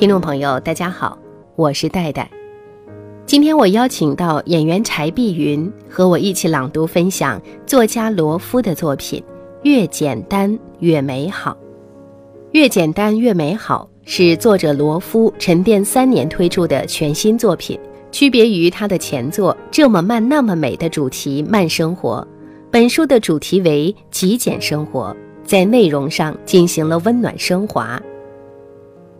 听众朋友，大家好，我是戴戴。今天我邀请到演员柴碧云和我一起朗读分享作家罗夫的作品《越简单越美好》。《越简单越美好》是作者罗夫沉淀三年推出的全新作品，区别于他的前作《这么慢那么美》的主题“慢生活”，本书的主题为“极简生活”，在内容上进行了温暖升华。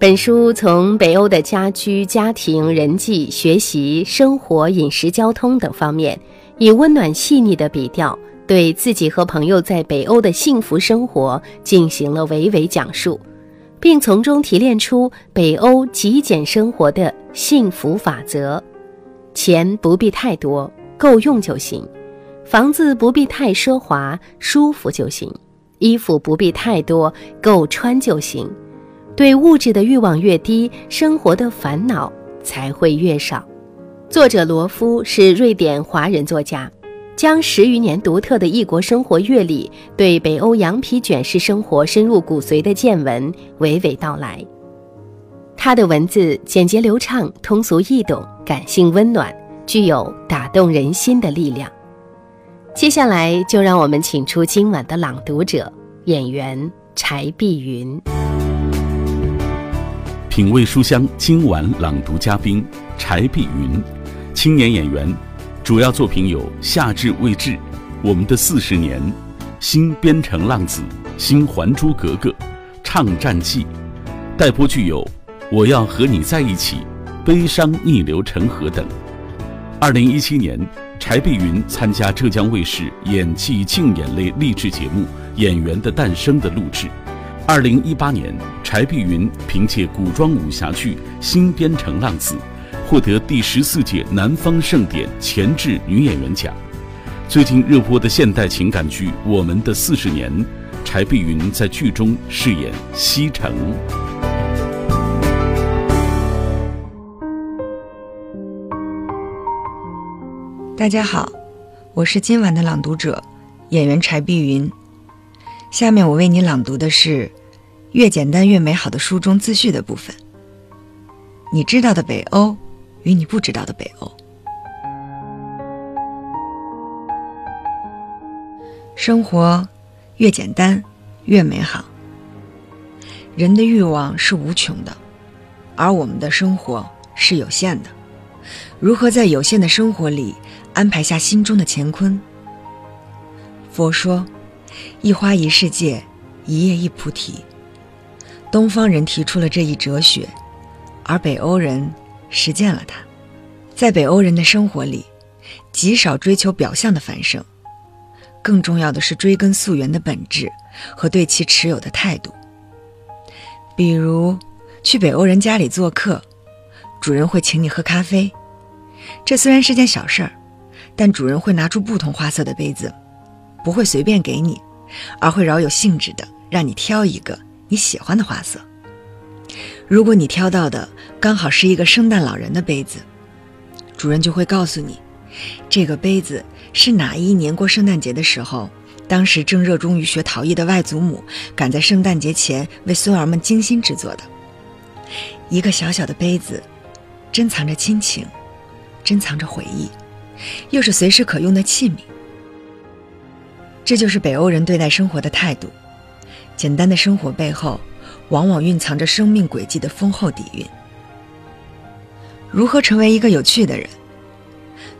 本书从北欧的家居、家庭、人际、学习、生活、饮食、交通等方面，以温暖细腻的笔调，对自己和朋友在北欧的幸福生活进行了娓娓讲述，并从中提炼出北欧极简生活的幸福法则：钱不必太多，够用就行；房子不必太奢华，舒服就行；衣服不必太多，够穿就行。对物质的欲望越低，生活的烦恼才会越少。作者罗夫是瑞典华人作家，将十余年独特的异国生活阅历，对北欧羊皮卷式生活深入骨髓的见闻娓娓道来。他的文字简洁流畅、通俗易懂、感性温暖，具有打动人心的力量。接下来就让我们请出今晚的朗读者——演员柴碧云。品味书香，今晚朗读嘉宾柴碧云，青年演员，主要作品有《夏至未至》《我们的四十年》《新边城浪子》《新还珠格格》《唱战记》，待播剧有《我要和你在一起》《悲伤逆流成河》等。二零一七年，柴碧云参加浙江卫视演技竞演类励志节目《演员的诞生》的录制。二零一八年，柴碧云凭借古装武侠剧《新边城浪子》，获得第十四届南方盛典前置女演员奖。最近热播的现代情感剧《我们的四十年》，柴碧云在剧中饰演西城。大家好，我是今晚的朗读者，演员柴碧云。下面我为你朗读的是。越简单越美好的书中自序的部分。你知道的北欧，与你不知道的北欧。生活越简单越美好。人的欲望是无穷的，而我们的生活是有限的。如何在有限的生活里安排下心中的乾坤？佛说：“一花一世界，一叶一菩提。”东方人提出了这一哲学，而北欧人实践了它。在北欧人的生活里，极少追求表象的繁盛，更重要的是追根溯源的本质和对其持有的态度。比如，去北欧人家里做客，主人会请你喝咖啡，这虽然是件小事儿，但主人会拿出不同花色的杯子，不会随便给你，而会饶有兴致的让你挑一个。你喜欢的花色。如果你挑到的刚好是一个圣诞老人的杯子，主人就会告诉你，这个杯子是哪一年过圣诞节的时候，当时正热衷于学陶艺的外祖母赶在圣诞节前为孙儿们精心制作的。一个小小的杯子，珍藏着亲情，珍藏着回忆，又是随时可用的器皿。这就是北欧人对待生活的态度。简单的生活背后，往往蕴藏着生命轨迹的丰厚底蕴。如何成为一个有趣的人？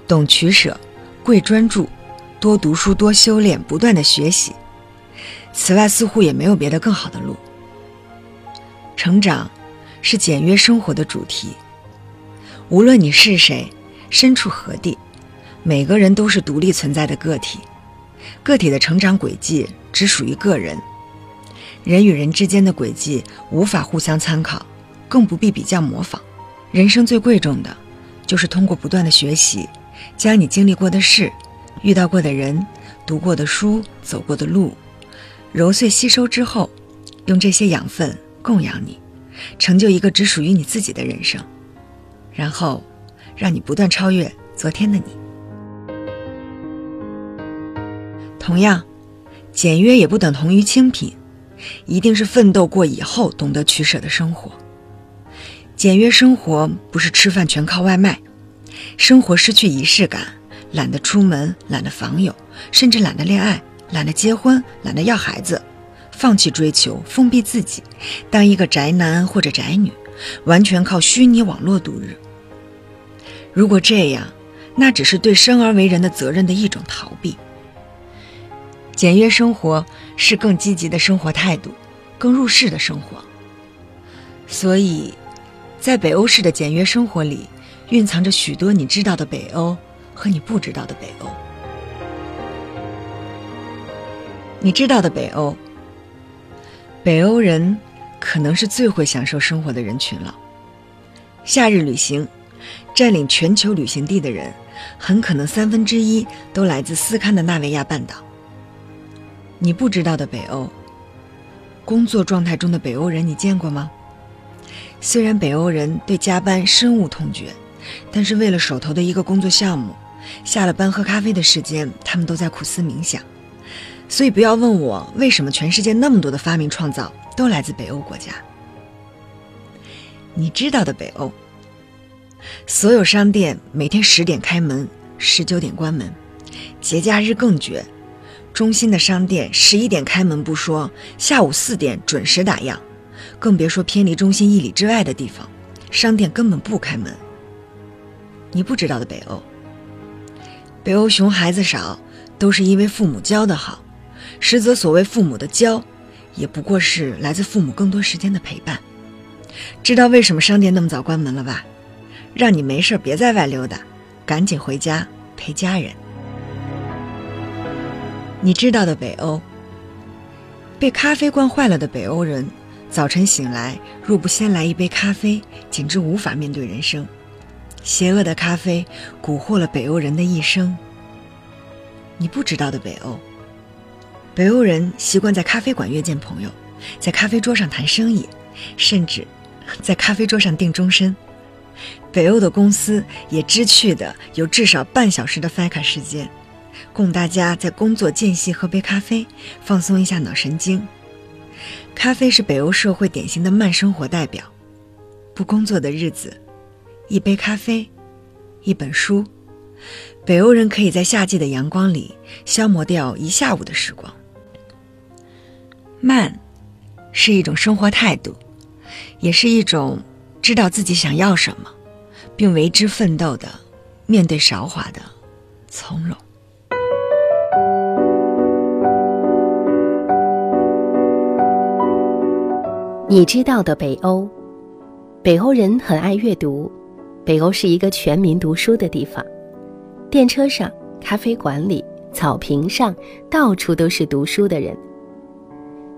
懂取舍，贵专注，多读书，多修炼，不断的学习。此外，似乎也没有别的更好的路。成长，是简约生活的主题。无论你是谁，身处何地，每个人都是独立存在的个体。个体的成长轨迹只属于个人。人与人之间的轨迹无法互相参考，更不必比较模仿。人生最贵重的，就是通过不断的学习，将你经历过的事、遇到过的人、读过的书、走过的路，揉碎吸收之后，用这些养分供养你，成就一个只属于你自己的人生，然后，让你不断超越昨天的你。同样，简约也不等同于清贫。一定是奋斗过以后懂得取舍的生活。简约生活不是吃饭全靠外卖，生活失去仪式感，懒得出门，懒得访友，甚至懒得恋爱，懒得结婚，懒得要孩子，放弃追求，封闭自己，当一个宅男或者宅女，完全靠虚拟网络度日。如果这样，那只是对生而为人的责任的一种逃避。简约生活是更积极的生活态度，更入世的生活。所以，在北欧式的简约生活里，蕴藏着许多你知道的北欧和你不知道的北欧。你知道的北欧，北欧人可能是最会享受生活的人群了。夏日旅行，占领全球旅行地的人，很可能三分之一都来自斯堪的纳维亚半岛。你不知道的北欧，工作状态中的北欧人，你见过吗？虽然北欧人对加班深恶痛绝，但是为了手头的一个工作项目，下了班喝咖啡的时间，他们都在苦思冥想。所以不要问我为什么全世界那么多的发明创造都来自北欧国家。你知道的北欧，所有商店每天十点开门，十九点关门，节假日更绝。中心的商店十一点开门不说，下午四点准时打烊，更别说偏离中心一里之外的地方，商店根本不开门。你不知道的北欧，北欧熊孩子少，都是因为父母教的好。实则所谓父母的教，也不过是来自父母更多时间的陪伴。知道为什么商店那么早关门了吧？让你没事别在外溜达，赶紧回家陪家人。你知道的北欧，被咖啡惯坏了的北欧人，早晨醒来若不先来一杯咖啡，简直无法面对人生。邪恶的咖啡蛊惑了北欧人的一生。你不知道的北欧。北欧人习惯在咖啡馆约见朋友，在咖啡桌上谈生意，甚至在咖啡桌上定终身。北欧的公司也知趣的有至少半小时的 FICA 时间，供大家在工作间隙喝杯咖啡，放松一下脑神经。咖啡是北欧社会典型的慢生活代表。不工作的日子，一杯咖啡，一本书，北欧人可以在夏季的阳光里消磨掉一下午的时光。慢，是一种生活态度，也是一种知道自己想要什么，并为之奋斗的面对韶华的从容。你知道的北欧，北欧人很爱阅读，北欧是一个全民读书的地方，电车上、咖啡馆里、草坪上，到处都是读书的人。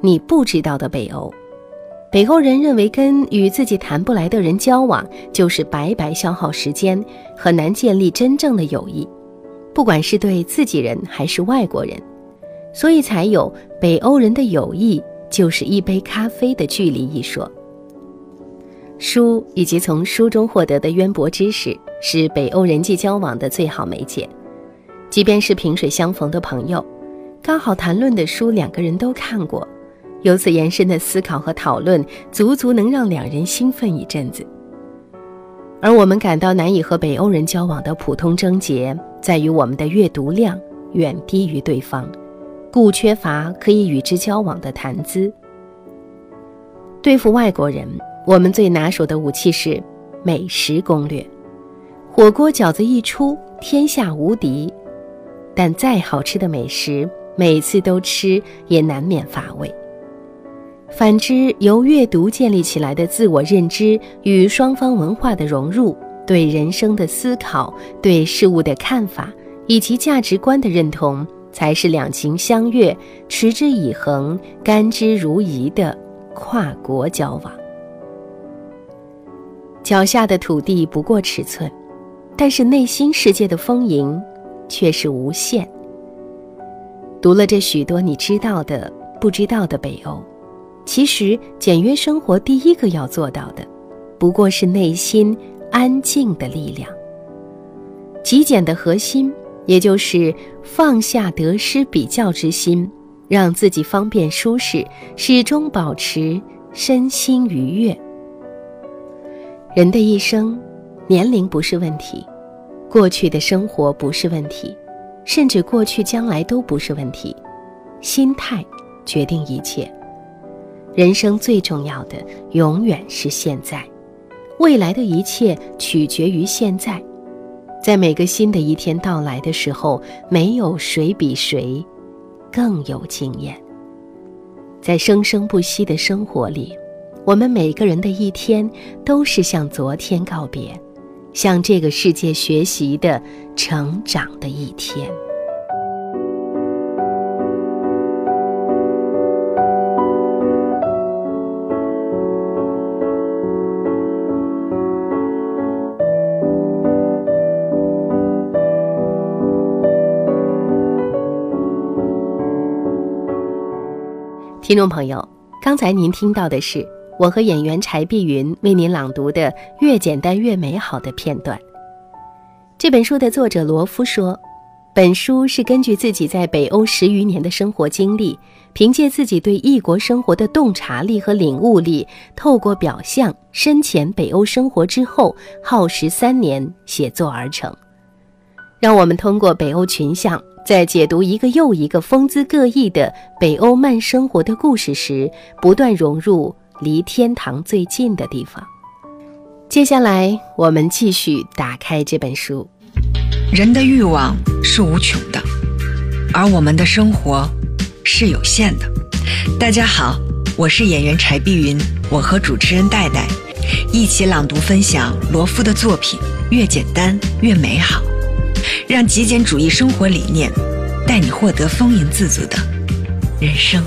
你不知道的北欧，北欧人认为跟与自己谈不来的人交往就是白白消耗时间，很难建立真正的友谊，不管是对自己人还是外国人，所以才有北欧人的友谊就是一杯咖啡的距离一说。书以及从书中获得的渊博知识是北欧人际交往的最好媒介，即便是萍水相逢的朋友，刚好谈论的书两个人都看过。由此延伸的思考和讨论，足足能让两人兴奋一阵子。而我们感到难以和北欧人交往的普通症结，在于我们的阅读量远低于对方，故缺乏可以与之交往的谈资。对付外国人，我们最拿手的武器是美食攻略，火锅饺子一出，天下无敌。但再好吃的美食，每次都吃也难免乏味。反之，由阅读建立起来的自我认知与双方文化的融入，对人生的思考、对事物的看法以及价值观的认同，才是两情相悦、持之以恒、甘之如饴的跨国交往。脚下的土地不过尺寸，但是内心世界的丰盈却是无限。读了这许多你知道的、不知道的北欧。其实，简约生活第一个要做到的，不过是内心安静的力量。极简的核心，也就是放下得失比较之心，让自己方便舒适，始终保持身心愉悦。人的一生，年龄不是问题，过去的生活不是问题，甚至过去将来都不是问题，心态决定一切。人生最重要的永远是现在，未来的一切取决于现在。在每个新的一天到来的时候，没有谁比谁更有经验。在生生不息的生活里，我们每个人的一天都是向昨天告别，向这个世界学习的成长的一天。听众朋友，刚才您听到的是我和演员柴碧云为您朗读的《越简单越美好》的片段。这本书的作者罗夫说，本书是根据自己在北欧十余年的生活经历，凭借自己对异国生活的洞察力和领悟力，透过表象深潜北欧生活之后，耗时三年写作而成。让我们通过北欧群像。在解读一个又一个风姿各异的北欧慢生活的故事时，不断融入离天堂最近的地方。接下来，我们继续打开这本书。人的欲望是无穷的，而我们的生活是有限的。大家好，我是演员柴碧云，我和主持人戴戴一起朗读分享罗夫的作品《越简单越美好》。让极简主义生活理念带你获得丰盈自足的人生。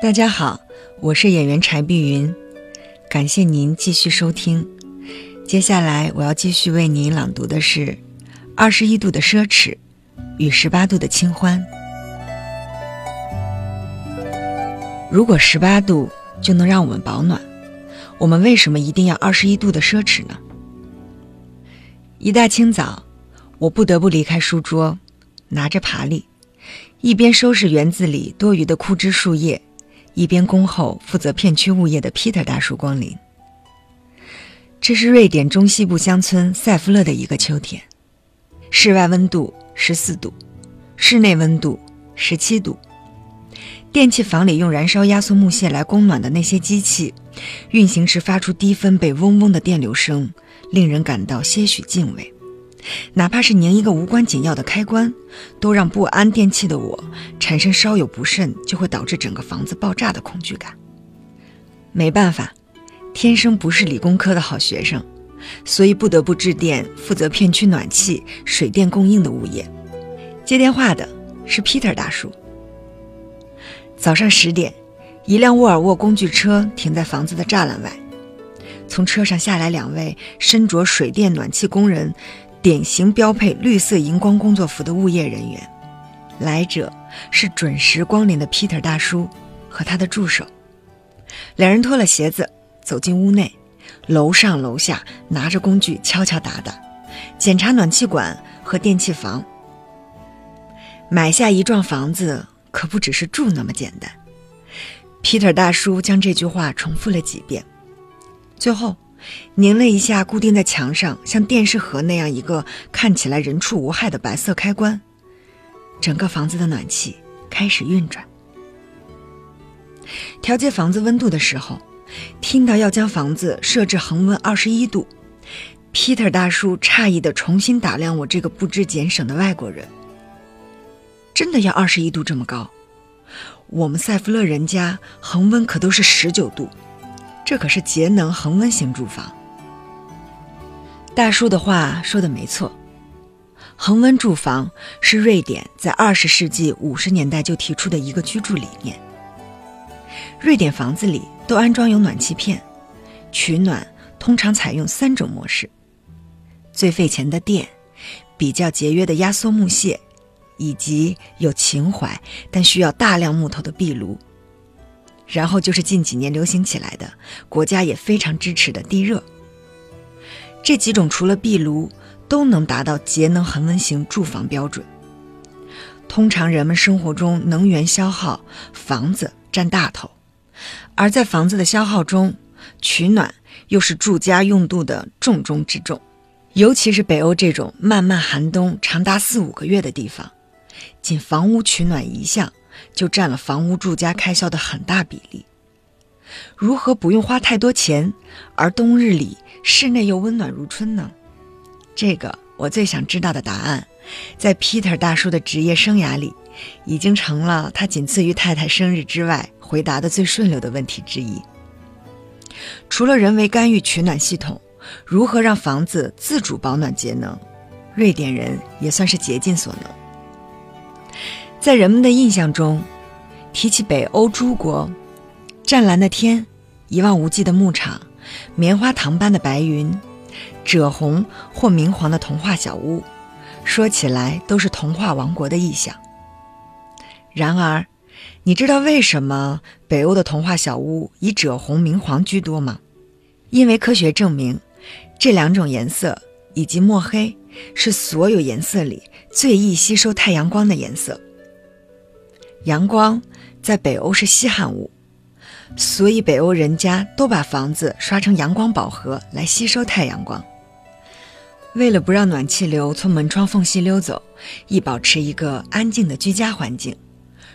大家好，我是演员柴碧云，感谢您继续收听。接下来我要继续为您朗读的是《二十一度的奢侈与十八度的清欢》。如果十八度就能让我们保暖。我们为什么一定要二十一度的奢侈呢？一大清早，我不得不离开书桌，拿着爬犁，一边收拾园子里多余的枯枝树叶，一边恭候负责片区物业的 Peter 大叔光临。这是瑞典中西部乡村塞夫勒的一个秋天，室外温度十四度，室内温度十七度。电器房里用燃烧压缩木屑来供暖的那些机器，运行时发出低分贝嗡嗡的电流声，令人感到些许敬畏。哪怕是拧一个无关紧要的开关，都让不安电器的我产生稍有不慎就会导致整个房子爆炸的恐惧感。没办法，天生不是理工科的好学生，所以不得不致电负责片区暖气、水电供应的物业。接电话的是 Peter 大叔。早上十点，一辆沃尔沃工具车停在房子的栅栏外，从车上下来两位身着水电暖气工人典型标配绿色荧光工作服的物业人员。来者是准时光临的 Peter 大叔和他的助手。两人脱了鞋子走进屋内，楼上楼下拿着工具敲敲打打，检查暖气管和电气房。买下一幢房子。可不只是住那么简单。Peter 大叔将这句话重复了几遍，最后拧了一下固定在墙上像电视盒那样一个看起来人畜无害的白色开关，整个房子的暖气开始运转。调节房子温度的时候，听到要将房子设置恒温二十一度，Peter 大叔诧异的重新打量我这个不知俭省的外国人。真的要二十一度这么高？我们塞弗勒人家恒温可都是十九度，这可是节能恒温型住房。大叔的话说的没错，恒温住房是瑞典在二十世纪五十年代就提出的一个居住理念。瑞典房子里都安装有暖气片，取暖通常采用三种模式：最费钱的电，比较节约的压缩木屑。以及有情怀但需要大量木头的壁炉，然后就是近几年流行起来的、国家也非常支持的地热。这几种除了壁炉，都能达到节能恒温型住房标准。通常人们生活中能源消耗，房子占大头，而在房子的消耗中，取暖又是住家用度的重中之重。尤其是北欧这种漫漫寒冬长达四五个月的地方，仅房屋取暖一项就占了房屋住家开销的很大比例。如何不用花太多钱，而冬日里室内又温暖如春呢？这个我最想知道的答案，在 Peter 大叔的职业生涯里，已经成了他仅次于太太生日之外回答的最顺溜的问题之一。除了人为干预取暖系统。如何让房子自主保暖节能？瑞典人也算是竭尽所能。在人们的印象中，提起北欧诸国，湛蓝的天、一望无际的牧场、棉花糖般的白云、赭红或明黄的童话小屋，说起来都是童话王国的意象。然而，你知道为什么北欧的童话小屋以赭红、明黄居多吗？因为科学证明。这两种颜色以及墨黑是所有颜色里最易吸收太阳光的颜色。阳光在北欧是稀罕物，所以北欧人家都把房子刷成阳光饱和来吸收太阳光。为了不让暖气流从门窗缝隙溜走，以保持一个安静的居家环境，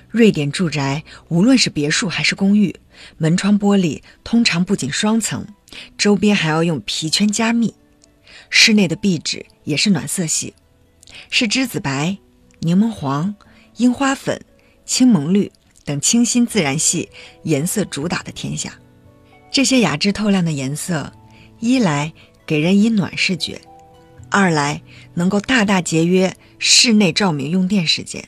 瑞典住宅无论是别墅还是公寓，门窗玻璃通常不仅双层。周边还要用皮圈加密，室内的壁纸也是暖色系，是栀子白、柠檬黄、樱花粉、青蒙绿等清新自然系颜色主打的天下。这些雅致透亮的颜色，一来给人以暖视觉，二来能够大大节约室内照明用电时间。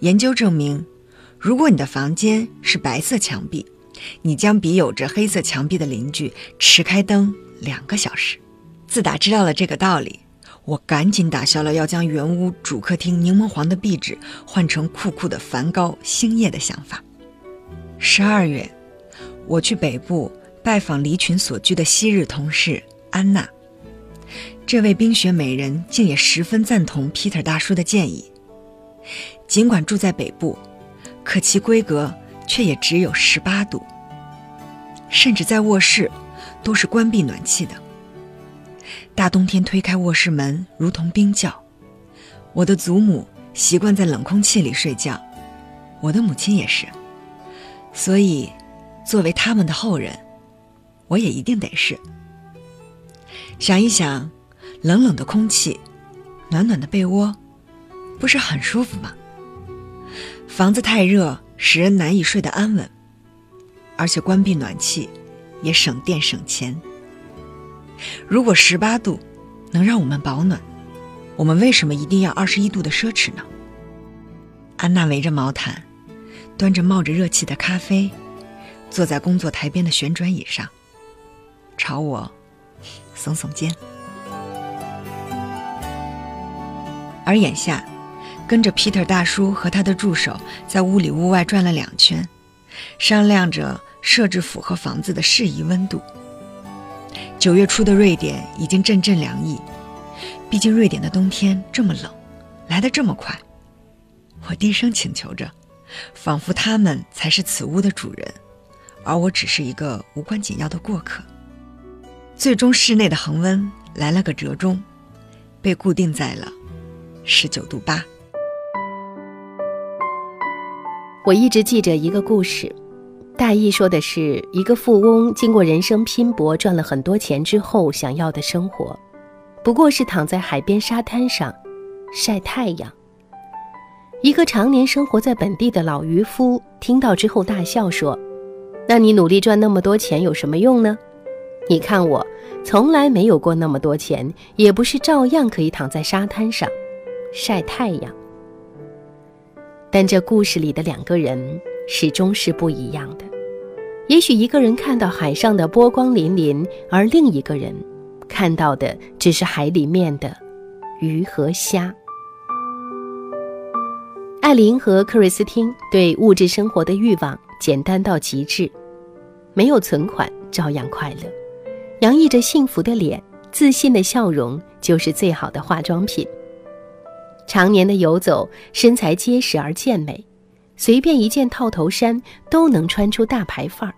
研究证明，如果你的房间是白色墙壁，你将比有着黑色墙壁的邻居迟开灯两个小时。自打知道了这个道理，我赶紧打消了要将原屋主客厅柠檬黄的壁纸换成酷酷的梵高星夜的想法。十二月，我去北部拜访离群所居的昔日同事安娜。这位冰雪美人竟也十分赞同 Peter 大叔的建议。尽管住在北部，可其规格却也只有十八度。甚至在卧室，都是关闭暖气的。大冬天推开卧室门，如同冰窖。我的祖母习惯在冷空气里睡觉，我的母亲也是。所以，作为他们的后人，我也一定得是。想一想，冷冷的空气，暖暖的被窝，不是很舒服吗？房子太热，使人难以睡得安稳。而且关闭暖气，也省电省钱。如果十八度能让我们保暖，我们为什么一定要二十一度的奢侈呢？安娜围着毛毯，端着冒着热气的咖啡，坐在工作台边的旋转椅上，朝我耸耸肩。而眼下，跟着 Peter 大叔和他的助手在屋里屋外转了两圈。商量着设置符合房子的适宜温度。九月初的瑞典已经阵阵凉意，毕竟瑞典的冬天这么冷，来得这么快。我低声请求着，仿佛他们才是此屋的主人，而我只是一个无关紧要的过客。最终，室内的恒温来了个折中，被固定在了十九度八。我一直记着一个故事，大意说的是一个富翁经过人生拼搏赚了很多钱之后，想要的生活，不过是躺在海边沙滩上晒太阳。一个常年生活在本地的老渔夫听到之后大笑说：“那你努力赚那么多钱有什么用呢？你看我，从来没有过那么多钱，也不是照样可以躺在沙滩上晒太阳。”但这故事里的两个人始终是不一样的。也许一个人看到海上的波光粼粼，而另一个人看到的只是海里面的鱼和虾。艾琳和克瑞斯汀对物质生活的欲望简单到极致，没有存款照样快乐，洋溢着幸福的脸，自信的笑容就是最好的化妆品。常年的游走，身材结实而健美，随便一件套头衫都能穿出大牌范儿。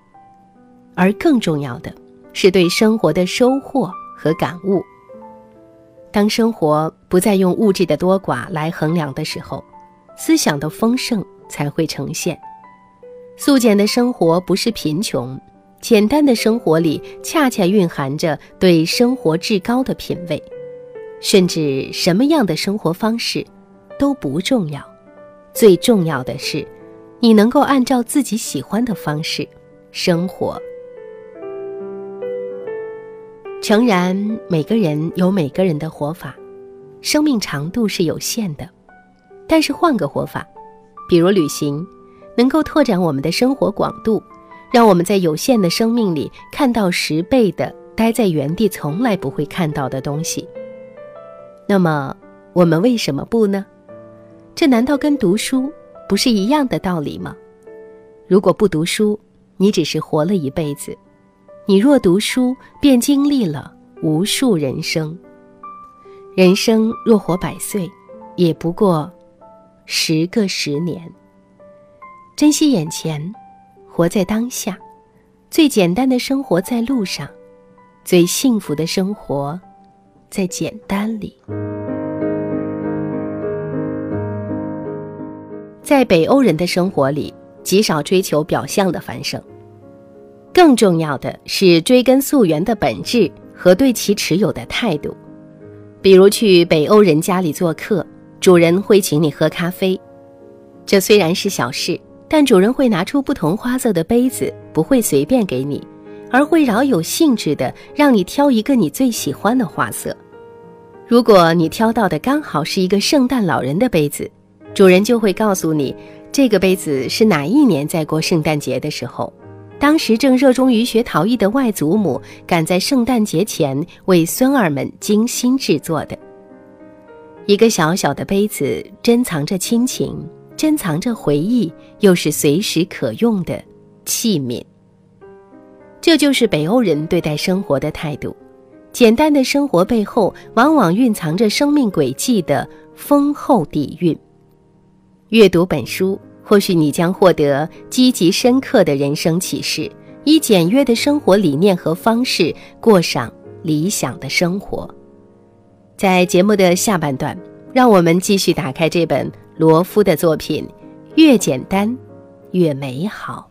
而更重要的是对生活的收获和感悟。当生活不再用物质的多寡来衡量的时候，思想的丰盛才会呈现。素简的生活不是贫穷，简单的生活里恰恰蕴含着对生活至高的品味。甚至什么样的生活方式都不重要，最重要的是，你能够按照自己喜欢的方式生活。诚然，每个人有每个人的活法，生命长度是有限的。但是换个活法，比如旅行，能够拓展我们的生活广度，让我们在有限的生命里看到十倍的待在原地从来不会看到的东西。那么，我们为什么不呢？这难道跟读书不是一样的道理吗？如果不读书，你只是活了一辈子。你若读书，便经历了无数人生。人生若活百岁，也不过十个十年。珍惜眼前，活在当下，最简单的生活在路上，最幸福的生活在简单里。在北欧人的生活里，极少追求表象的繁盛。更重要的是追根溯源的本质和对其持有的态度。比如去北欧人家里做客，主人会请你喝咖啡，这虽然是小事，但主人会拿出不同花色的杯子，不会随便给你，而会饶有兴致的让你挑一个你最喜欢的花色。如果你挑到的刚好是一个圣诞老人的杯子，主人就会告诉你，这个杯子是哪一年在过圣诞节的时候。当时正热衷于学陶艺的外祖母，赶在圣诞节前为孙儿们精心制作的。一个小小的杯子，珍藏着亲情，珍藏着回忆，又是随时可用的器皿。这就是北欧人对待生活的态度。简单的生活背后，往往蕴藏着生命轨迹的丰厚底蕴。阅读本书。或许你将获得积极深刻的人生启示，以简约的生活理念和方式过上理想的生活。在节目的下半段，让我们继续打开这本罗夫的作品，越简单越美好。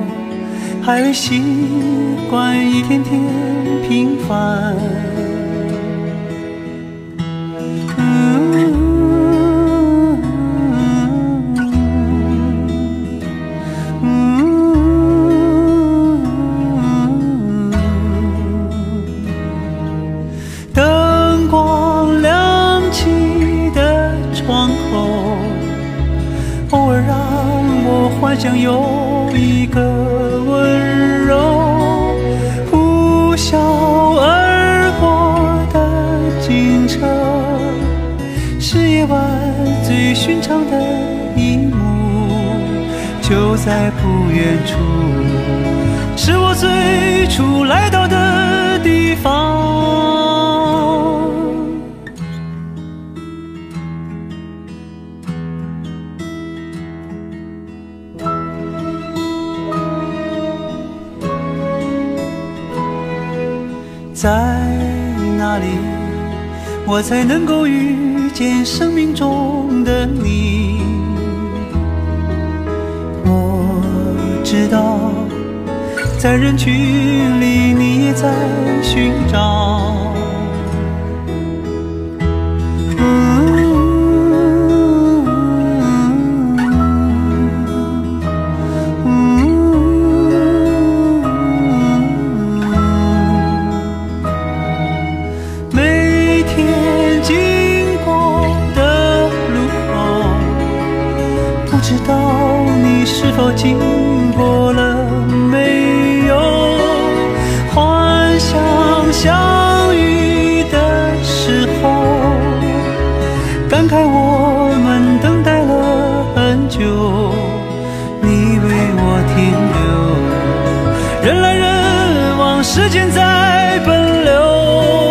还未习惯一天天平凡。灯光亮起的窗口，偶尔让我幻想有一个。寻常的一幕，就在不远处，是我最初来到的地方。在哪里，我才能够遇见生命中？的你，我知道，在人群里，你在寻找。经过了没有幻想相遇的时候感慨我们等待了很久你为我停留人来人往时间在奔流。